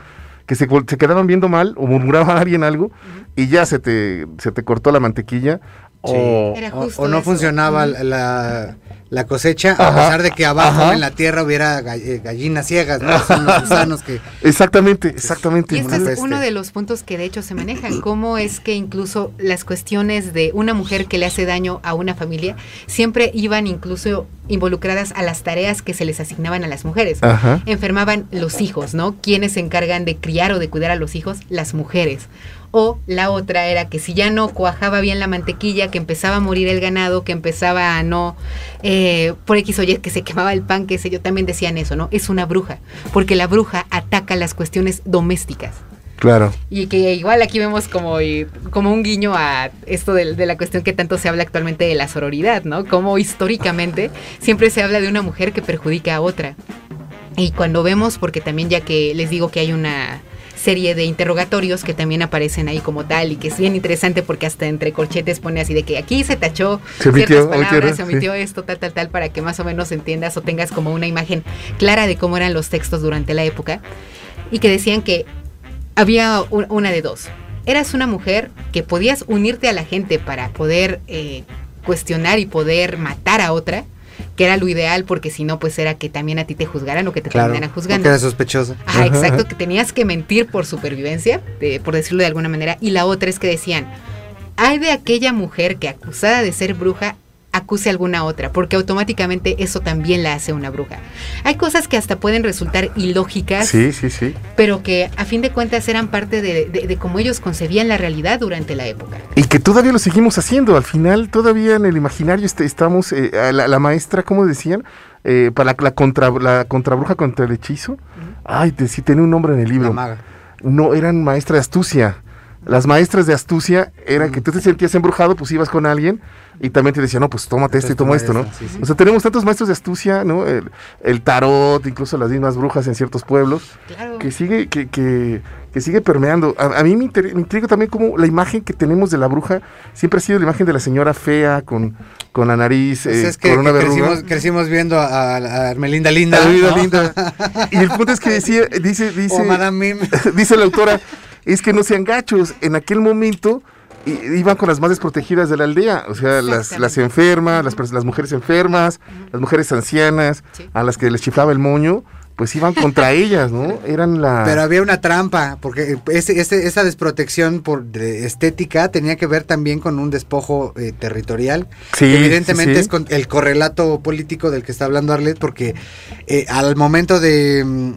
que se, se, quedaban viendo mal o murmuraba a alguien algo y ya se te, se te cortó la mantequilla. O, o, no funcionaba la, la cosecha, a pesar de que abajo en la tierra hubiera gallinas ciegas, ¿no? Son los gusanos que... Exactamente, exactamente. Y este es uno de los puntos que de hecho se manejan, cómo es que incluso las cuestiones de una mujer que le hace daño a una familia siempre iban incluso involucradas a las tareas que se les asignaban a las mujeres. Enfermaban los hijos, ¿no? ¿Quiénes se encargan de criar o de cuidar a los hijos? Las mujeres. O la otra era que si ya no cuajaba bien la mantequilla, que empezaba a morir el ganado, que empezaba a no, eh, por X o Y, que se quemaba el pan, que sé yo, también decían eso, ¿no? Es una bruja, porque la bruja ataca las cuestiones domésticas. Claro. Y que igual aquí vemos como, como un guiño a esto de, de, la cuestión que tanto se habla actualmente de la sororidad, ¿no? Como históricamente siempre se habla de una mujer que perjudica a otra. Y cuando vemos, porque también ya que les digo que hay una serie de interrogatorios que también aparecen ahí como tal y que es bien interesante porque hasta entre corchetes pone así de que aquí se tachó se ciertas palabras, se omitió esto, tal, tal, tal, para que más o menos entiendas o tengas como una imagen clara de cómo eran los textos durante la época y que decían que había una de dos. Eras una mujer que podías unirte a la gente para poder eh, cuestionar y poder matar a otra, que era lo ideal porque si no pues era que también a ti te juzgaran o que te terminaran juzgando. Que era sospechoso. Ajá, exacto, que tenías que mentir por supervivencia, por decirlo de alguna manera, y la otra es que decían, hay de aquella mujer que acusada de ser bruja acuse a alguna otra, porque automáticamente eso también la hace una bruja. Hay cosas que hasta pueden resultar ilógicas, sí, sí, sí. pero que a fin de cuentas eran parte de, de, cómo ellos concebían la realidad durante la época. Y que todavía lo seguimos haciendo, al final todavía en el imaginario este, estamos, eh, la, maestra, ¿cómo decían? Eh, para la, la, contra, la contrabruja contra el hechizo. Ay, te, sí, tiene un nombre en el libro. maga. No, eran maestra de astucia. Las maestras de astucia eran que tú te sentías embrujado, pues ibas con alguien y también te decía, no, pues tómate esto y toma esto, ¿no? O sea, tenemos tantos maestros de astucia, ¿no? El, tarot, incluso las mismas brujas en ciertos pueblos, que sigue, que, que, que, sigue permeando. A, mí me, intriga también como la imagen que tenemos de la bruja siempre ha sido la imagen de la señora fea con, con la nariz, pues eh, es que, con una crecimos, crecimos, viendo a, a Armelinda Linda. Linda. [laughs] y el punto es que decía, dice, dice, Madame [laughs] dice la autora, es que no sean gachos. En aquel momento iban con las más desprotegidas de la aldea, o sea, las, las enfermas, las, las mujeres enfermas, las mujeres ancianas, a las que les chiflaba el moño, pues iban contra [laughs] ellas, ¿no? Eran la... Pero había una trampa, porque ese, esa desprotección por estética tenía que ver también con un despojo eh, territorial. Sí, evidentemente es con el correlato político del que está hablando Arlet, porque eh, al momento de, mm,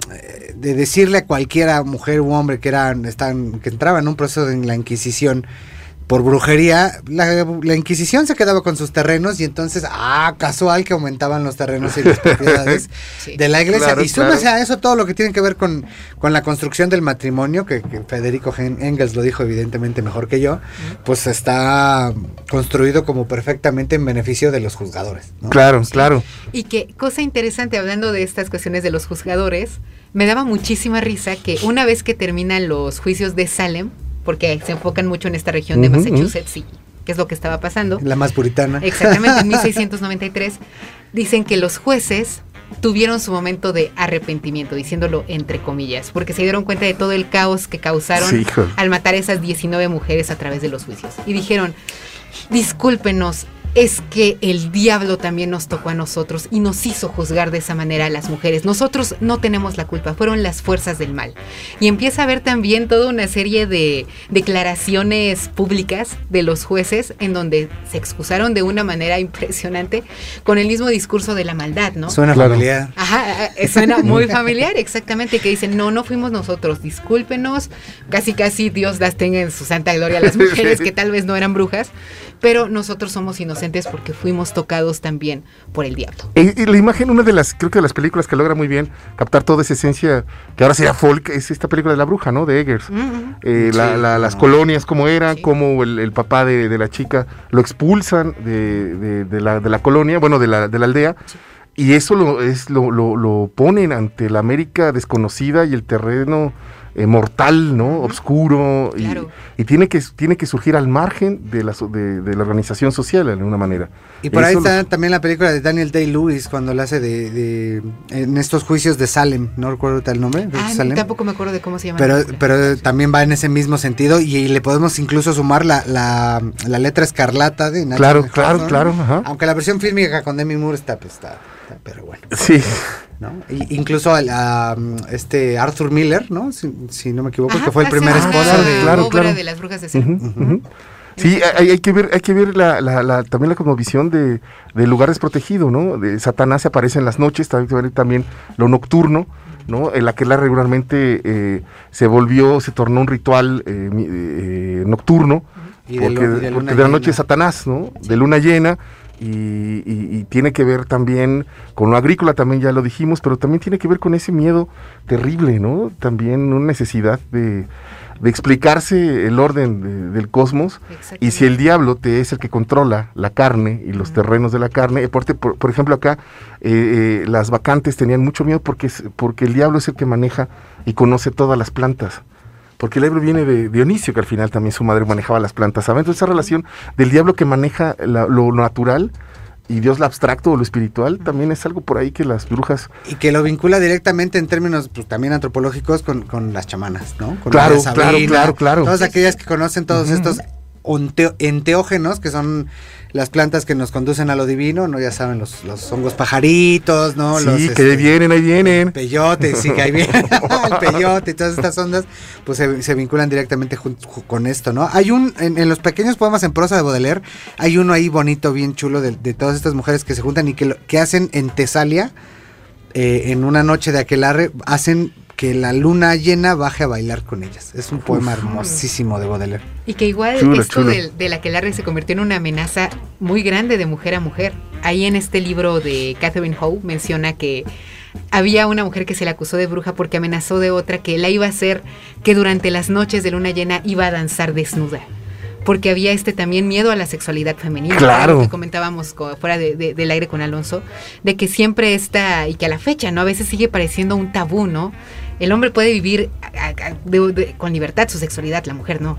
de, decirle a cualquiera, mujer u hombre, que, eran, están, que entraba en un proceso de la Inquisición, por brujería, la, Inquisición se quedaba con sus terrenos y entonces, ah, casual que aumentaban los terrenos y las [laughs] propiedades de la iglesia. y súmese a eso todo lo que tiene que ver con, con la construcción del matrimonio, que, Federico Engels lo dijo evidentemente mejor que yo, pues está construido como perfectamente en beneficio de los juzgadores. Claro, claro. Y que, cosa interesante, hablando de estas cuestiones de los juzgadores, me daba muchísima risa que una vez que terminan los juicios de Salem, porque se enfocan mucho en esta región de Massachusetts y qué es lo que estaba pasando. La más puritana. [laughs] Exactamente, en [laughs] 1693 dicen que los jueces tuvieron su momento de arrepentimiento, diciéndolo entre comillas, porque se dieron cuenta de todo el caos que causaron al matar a esas 19 mujeres a través de los juicios. Y dijeron, discúlpenos, es que el diablo también nos tocó a nosotros y nos hizo juzgar de esa manera a las mujeres. Nosotros no tenemos la culpa, fueron las fuerzas del mal. Y empieza a haber también toda una serie de declaraciones públicas de los jueces en donde se excusaron de una manera impresionante con el mismo discurso de la maldad, ¿no? Suena familiar. Ajá, eh, suena muy familiar, exactamente, que dicen, no, no fuimos nosotros, discúlpenos, casi casi Dios las tenga en su santa gloria a las [laughs] mujeres que tal vez no eran brujas, pero nosotros somos inocentes porque fuimos tocados también por el diablo. Y, la imagen, una de las, creo que de las películas que logra muy bien captar toda esa esencia, que ahora sería folk, es esta película de la bruja, ¿no? De Eggers. Eh, las colonias, cómo eran, cómo el, papá de, la chica lo expulsan de, la, de la, colonia, bueno, de la, de la aldea. Y eso lo, es, lo, lo, lo ponen ante la América desconocida y el terreno eh, mortal, ¿no? Obscuro y, tiene que tiene que surgir al margen de la, de, la organización social de alguna manera. Y por ahí está también la película de Daniel Day Lewis cuando la hace de, en estos juicios de Salem, no recuerdo el nombre. Ah, tampoco me acuerdo de cómo se llama. Pero pero también va en ese mismo sentido y, le podemos incluso sumar la, la, letra escarlata de Claro, claro, claro. Aunque la versión fílmica con Demi Moore está, pues, está, pero bueno. Sí. ¿No? incluso a, este Arthur Miller, ¿no? Si, no me equivoco, que fue el primer esposo de, claro, claro. de las brujas de Sí, hay, que ver, hay que ver la, la, también la cosmovisión de, de lugar desprotegido, ¿no? De Satanás se aparece en las noches, también, también lo nocturno, ¿no? En la que la regularmente eh, se volvió, se tornó un ritual eh, eh, nocturno, porque, de, la noche Satanás, ¿no? De luna llena, y, tiene que ver también con lo agrícola, también ya lo dijimos, pero también tiene que ver con ese miedo terrible, ¿no? También una necesidad de, explicarse el orden del cosmos y si el diablo te es el que controla la carne y los terrenos de la carne, por, por, ejemplo acá eh, eh, las vacantes tenían mucho miedo porque, porque el diablo es el que maneja y conoce todas las plantas porque el Ebro viene de Dionisio, que al final también su madre manejaba las plantas, ¿saben? Entonces esa relación del diablo que maneja lo natural y Dios lo abstracto o lo espiritual también es algo por ahí que las brujas... Y que lo vincula directamente en términos pues, también antropológicos con, las chamanas, ¿no? claro, claro, claro, claro. Todas aquellas que conocen todos estos enteógenos, que son las plantas que nos conducen a lo divino, ¿no? Ya saben, los, los hongos pajaritos, ¿no? Sí, que ahí este, vienen, ahí vienen. Peyote, sí, que ahí vienen. [laughs] [laughs] el peyote y todas estas ondas, pues se, vinculan directamente con esto, ¿no? Hay un, en, los pequeños poemas en prosa de Baudelaire, hay uno ahí bonito, bien chulo, de, todas estas mujeres que se juntan y que, que hacen en Tesalia, eh, en una noche de aquelarre, hacen que la luna llena baje a bailar con ellas. Es un poema hermosísimo de Baudelaire. Y que igual esto De, de, la que se convirtió en una amenaza muy grande de mujer a mujer. Ahí en este libro de Catherine Howe menciona que había una mujer que se le acusó de bruja porque amenazó de otra que la iba a hacer que durante las noches de luna llena iba a danzar desnuda porque había este también miedo a la sexualidad femenina. Claro. Que comentábamos fuera del aire con Alonso, de que siempre está, y que a la fecha, ¿no? A veces sigue pareciendo un tabú, ¿no? El hombre puede vivir con libertad su sexualidad, la mujer no.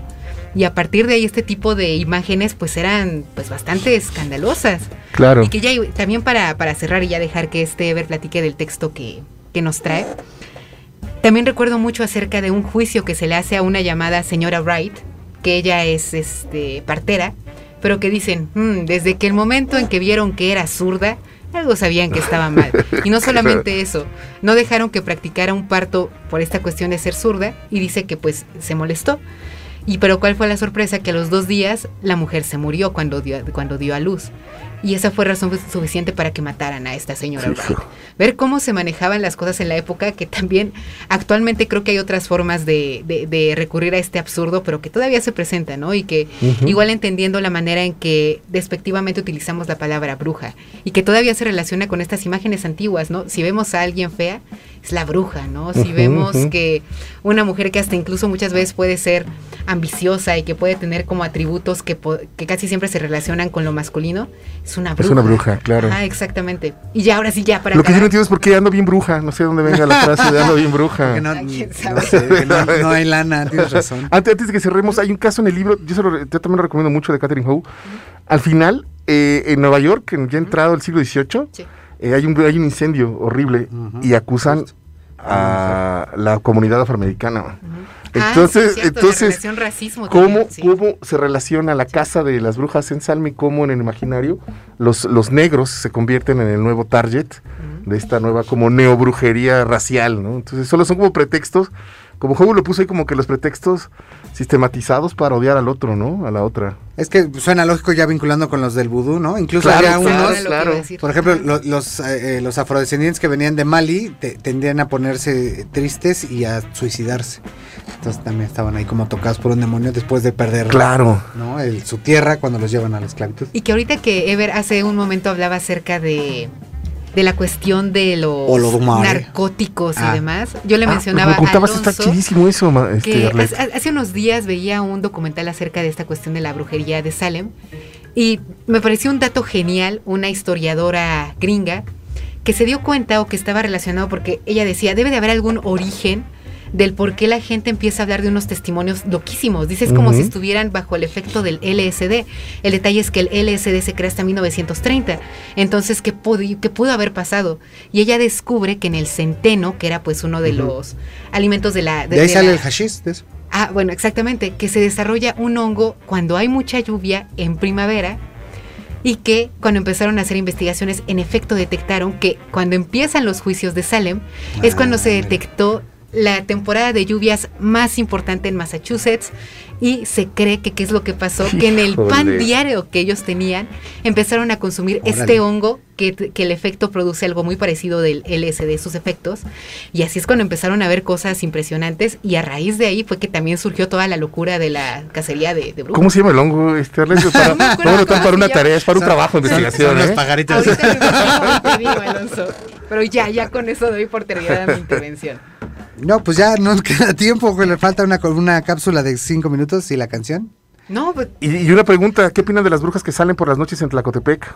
Y a partir de ahí este tipo de imágenes pues eran pues bastante escandalosas. Claro. Y que ya también para, para cerrar y ya dejar que este ver platique del texto que, que nos trae. También recuerdo mucho acerca de un juicio que se le hace a una llamada señora Wright, que ella es este partera, pero que dicen, mm, desde que el momento en que vieron que era zurda, algo sabían que estaba mal. Y no [laughs] solamente eso, no dejaron que practicara un parto por esta cuestión de ser zurda y dice que pues se molestó. Y pero cuál fue la sorpresa que a los dos días la mujer se murió cuando dio, cuando dio a luz. Y esa fue razón suficiente para que mataran a esta señora Ver cómo se manejaban las cosas en la época, que también actualmente creo que hay otras formas de, de, recurrir a este absurdo, pero que todavía se presenta, ¿no? Y que igual entendiendo la manera en que despectivamente utilizamos la palabra bruja y que todavía se relaciona con estas imágenes antiguas, ¿no? Si vemos a alguien fea, es la bruja, ¿no? Si vemos que una mujer que hasta incluso muchas veces puede ser ambiciosa y que puede tener como atributos que, que casi siempre se relacionan con lo masculino, es una bruja. Es una bruja, claro. Ah, exactamente. Y ya, ahora sí, ya para Lo que yo no entiendo es por qué ando bien bruja. No sé dónde venga la [laughs] frase de ando bien bruja. no, no, hay lana, tienes razón. Antes, antes, de que cerremos, hay un caso en el libro, yo, también lo recomiendo mucho, de Catherine Howe. Al final, eh, en Nueva York, ya entrado el siglo XVIII, eh, hay, un, hay un incendio horrible y acusan a la comunidad afroamericana. Ah, entonces, entonces ¿cómo, ¿cómo, se relaciona la casa de las brujas en Salme? ¿Cómo en el imaginario los, los negros se convierten en el nuevo target de esta nueva como neobrujería racial? ¿no? Entonces, solo son como pretextos como juego lo puso ahí como que los pretextos sistematizados para odiar al otro, ¿no? A la otra. Es que suena lógico ya vinculando con los del vudú, ¿no? Incluso había unos, por ejemplo, los, eh, eh, los afrodescendientes que venían de Mali tendían a ponerse tristes y a suicidarse. Entonces también estaban ahí como tocados por un demonio después de perder claro. ¿no? su tierra cuando los llevan a la esclavitud. Y que ahorita que Ever hace un momento hablaba acerca de de la cuestión de los narcóticos y ah. demás. Yo le ah, mencionaba Alonso está chidísimo eso, este, hace, unos días veía un documental acerca de esta cuestión de la brujería de Salem y me pareció un dato genial, una historiadora gringa que se dio cuenta o que estaba relacionado porque ella decía, debe de haber algún origen del por qué la gente empieza a hablar de unos testimonios loquísimos. Dices como si estuvieran bajo el efecto del LSD. El detalle es que el LSD se crea hasta 1930. Entonces, ¿qué, qué pudo haber pasado? Y ella descubre que en el centeno, que era pues uno de los alimentos de la... De, ahí sale el hashish de eso. Ah, bueno, exactamente, que se desarrolla un hongo cuando hay mucha lluvia en primavera y que cuando empezaron a hacer investigaciones en efecto detectaron que cuando empiezan los juicios de Salem es cuando se ah, detectó la temporada de lluvias más importante en Massachusetts y se cree que qué es lo que pasó, que en el pan diario que ellos tenían empezaron a consumir este hongo que, el efecto produce algo muy parecido del LSD, sus efectos, y así es cuando empezaron a ver cosas impresionantes y a raíz de ahí fue que también surgió toda la locura de la cacería de, de ¿Cómo se llama el hongo, este [laughs] Para, no, para una tarea, es para un trabajo de investigación. Son, ¿eh? pagaritos. [laughs] pero ya, ya con eso doy por terminada mi intervención. No, pues ya nos queda tiempo, le falta una, una cápsula de cinco minutos y la canción. No, pues... y, una pregunta, ¿qué opinan de las brujas que salen por las noches en Tlacotepec?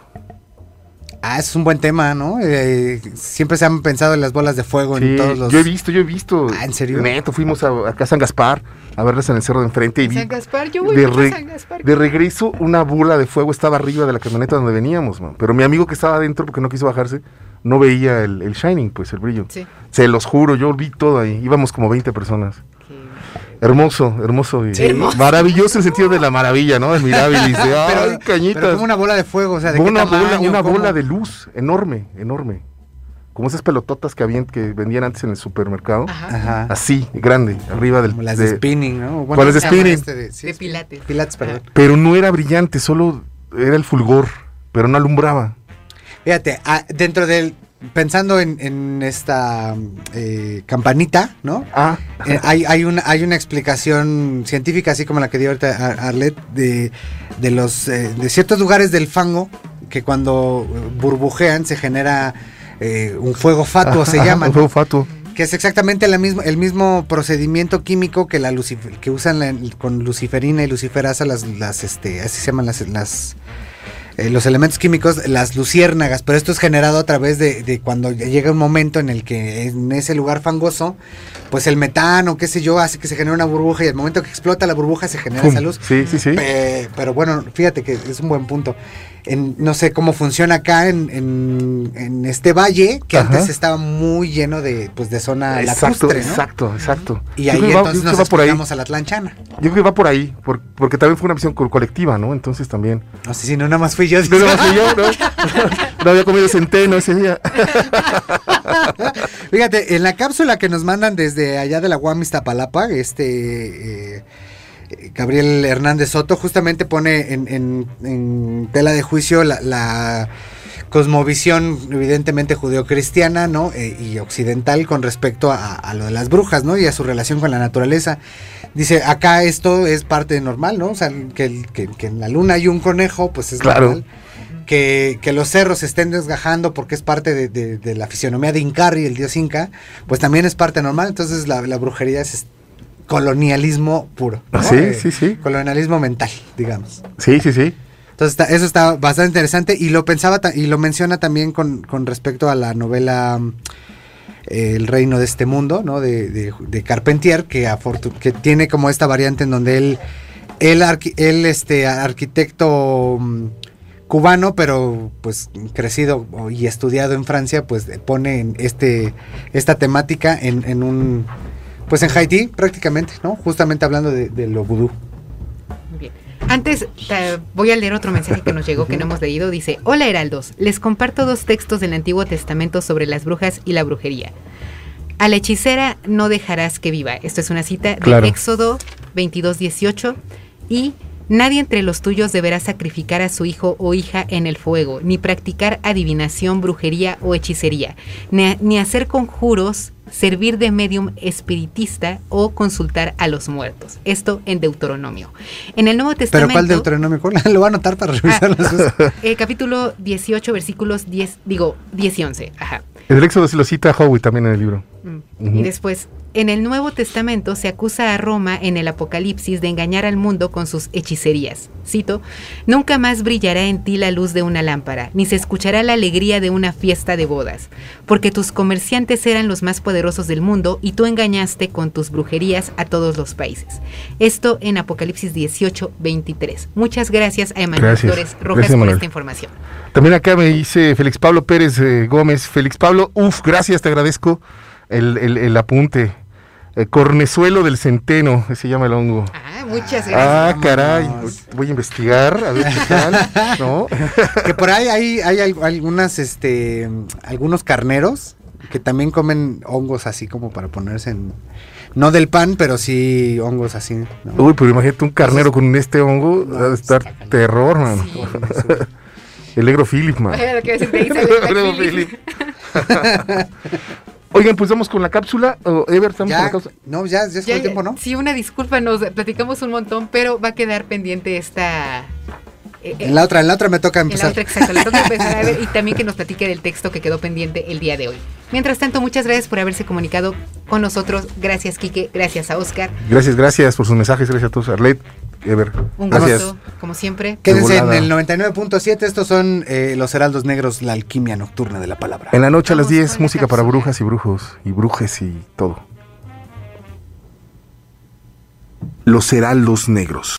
Ah, es un buen tema, ¿no? Eh, siempre se han pensado en las bolas de fuego en todos los... Yo he visto, yo he visto. Ah, ¿en serio? Neto, fuimos a, acá a San Gaspar a verlas en el cerro de enfrente y vi... San Gaspar, yo voy de, San Gaspar. de regreso una bola de fuego estaba arriba de la camioneta donde veníamos, man. Pero mi amigo que estaba adentro porque no quiso bajarse, no veía el, shining, pues el brillo. Sí. Se los juro, yo vi todo ahí. Íbamos como 20 personas. Hermoso, hermoso, Maravilloso el sentido de la maravilla, ¿no? Admirable. [laughs] ay, cañitas. Pero como una bola de fuego, o sea, ¿de una bola, una bola de luz enorme, enorme. Como esas pelototas que habían, que vendían antes en el supermercado. Ajá. Así, grande, arriba del. Como las de, spinning, ¿no? Bueno, de spinning? Este de, pilates. Pilates, perdón. Pero no era brillante, solo era el fulgor, pero no alumbraba. Fíjate, ah, dentro del, pensando en, esta eh, campanita, ¿no? Ah. Eh, hay, hay, una, hay una explicación científica, así como la que dio ahorita Arlet, de, de, los, eh, de ciertos lugares del fango que cuando burbujean se genera un fuego fatuo, se [laughs] llama. Un fuego fatuo. Que es exactamente la el mismo procedimiento químico que la que usan con luciferina y luciferasa, las, las este, así se llaman las, las eh, los elementos químicos, las luciérnagas, pero esto es generado a través de, cuando llega un momento en el que en ese lugar fangoso, pues el metano, qué sé yo, hace que se genere una burbuja y el momento que explota la burbuja se genera esa luz. Sí, sí, sí. pero bueno, fíjate que es un buen punto no sé cómo funciona acá en, en, este valle, que antes estaba muy lleno de, pues, de zona exacto, Exacto, exacto. Y ahí entonces nos por a la tlanchana. Yo creo que va por ahí, porque también fue una visión colectiva, ¿no? Entonces también. No sé si no, nada más fui yo. No, fui yo, ¿no? [laughs] no había comido centeno ese día. [laughs] Fíjate, en la cápsula que nos mandan desde allá de la Guamistapalapa, este... Eh, Gabriel Hernández Soto justamente pone en, tela de juicio la, cosmovisión evidentemente judeocristiana ¿no? Eh, y occidental con respecto a, lo de las brujas ¿no? y a su relación con la naturaleza. Dice, acá esto es parte normal, ¿no? O sea, que, en la luna hay un conejo, pues es normal. Que, los cerros se estén desgajando porque es parte de, la fisionomía de Incarri, el dios Inca, pues también es parte normal. Entonces la, la brujería es colonialismo puro. Sí, eh, sí, sí. Colonialismo mental, digamos. Sí, sí, sí. Entonces eso está bastante interesante y lo pensaba y lo menciona también con, respecto a la novela eh, El reino de este mundo, ¿no? De, Carpentier, que, que tiene como esta variante en donde él, él, este arquitecto mm, cubano, pero pues crecido y estudiado en Francia, pues pone este, esta temática en, en un pues en Haití, prácticamente, ¿no? Justamente hablando de, lo vudú. Antes voy a leer otro mensaje que nos llegó que no hemos leído. Dice, hola Heraldos, les comparto dos textos del Antiguo Testamento sobre las brujas y la brujería. A la hechicera no dejarás que viva. Esto es una cita de Éxodo 22, 18. Y nadie entre los tuyos deberá sacrificar a su hijo o hija en el fuego, ni practicar adivinación, brujería o hechicería, ni hacer conjuros servir de medium espiritista o consultar a los muertos. Esto en Deuteronomio. En el Nuevo Testamento. ¿Pero cuál Deuteronomio? [laughs] Lo voy a anotar para revisar ah, [laughs] eh, capítulo 18, versículos 10, digo, 10 y 11. Ajá. El Éxodo se lo cita Howie también en el libro. Mm. Y después, En el Nuevo Testamento se acusa a Roma en el Apocalipsis de engañar al mundo con sus hechicerías. Cito, Nunca más brillará en ti la luz de una lámpara, ni se escuchará la alegría de una fiesta de bodas, porque tus comerciantes eran los más poderosos del mundo y tú engañaste con tus brujerías a todos los países. Esto en Apocalipsis 18, 23. Muchas gracias a Emanuel Torres Rojas por esta información. También acá me dice Félix Pablo Pérez eh, Gómez. Félix Pablo, uff, gracias, te agradezco el, el apunte. Eh, cornezuelo del centeno, se llama el hongo. Ah, muchas gracias. Ah, caray, voy a investigar, a ver qué tal, ¿no? [laughs] que por ahí hay, hay algunas, este, algunos carneros que también comen hongos así como para ponerse en... No del pan, pero sí hongos así. Uy, pero imagínate un carnero con este hongo, va a estar terror, man. [laughs] el negro Philip, man. [laughs] el negro Philip. Oigan, pues vamos con la cápsula. Ever, estamos con la cápsula. No, ya, ya es el tiempo, ¿no? Sí, una disculpa, nos platicamos un montón, pero va a quedar pendiente esta. Eh, en la otra, en la otra me toca empezar. En la otra, exacto, le toca empezar a ver y [laughs] también que nos platique del texto que quedó pendiente el día de hoy. Mientras tanto, muchas gracias por haberse comunicado con nosotros. Gracias, Quique. Gracias a Oscar. Gracias, gracias por sus mensajes. Gracias a todos, Arlet. Ever. Un gusto, como siempre. Quédense en el 99.7. Estos son eh, los Heraldos Negros, la alquimia nocturna de la palabra. En la noche a las 10, música para brujas y brujos, y brujes y todo. Los Heraldos Negros.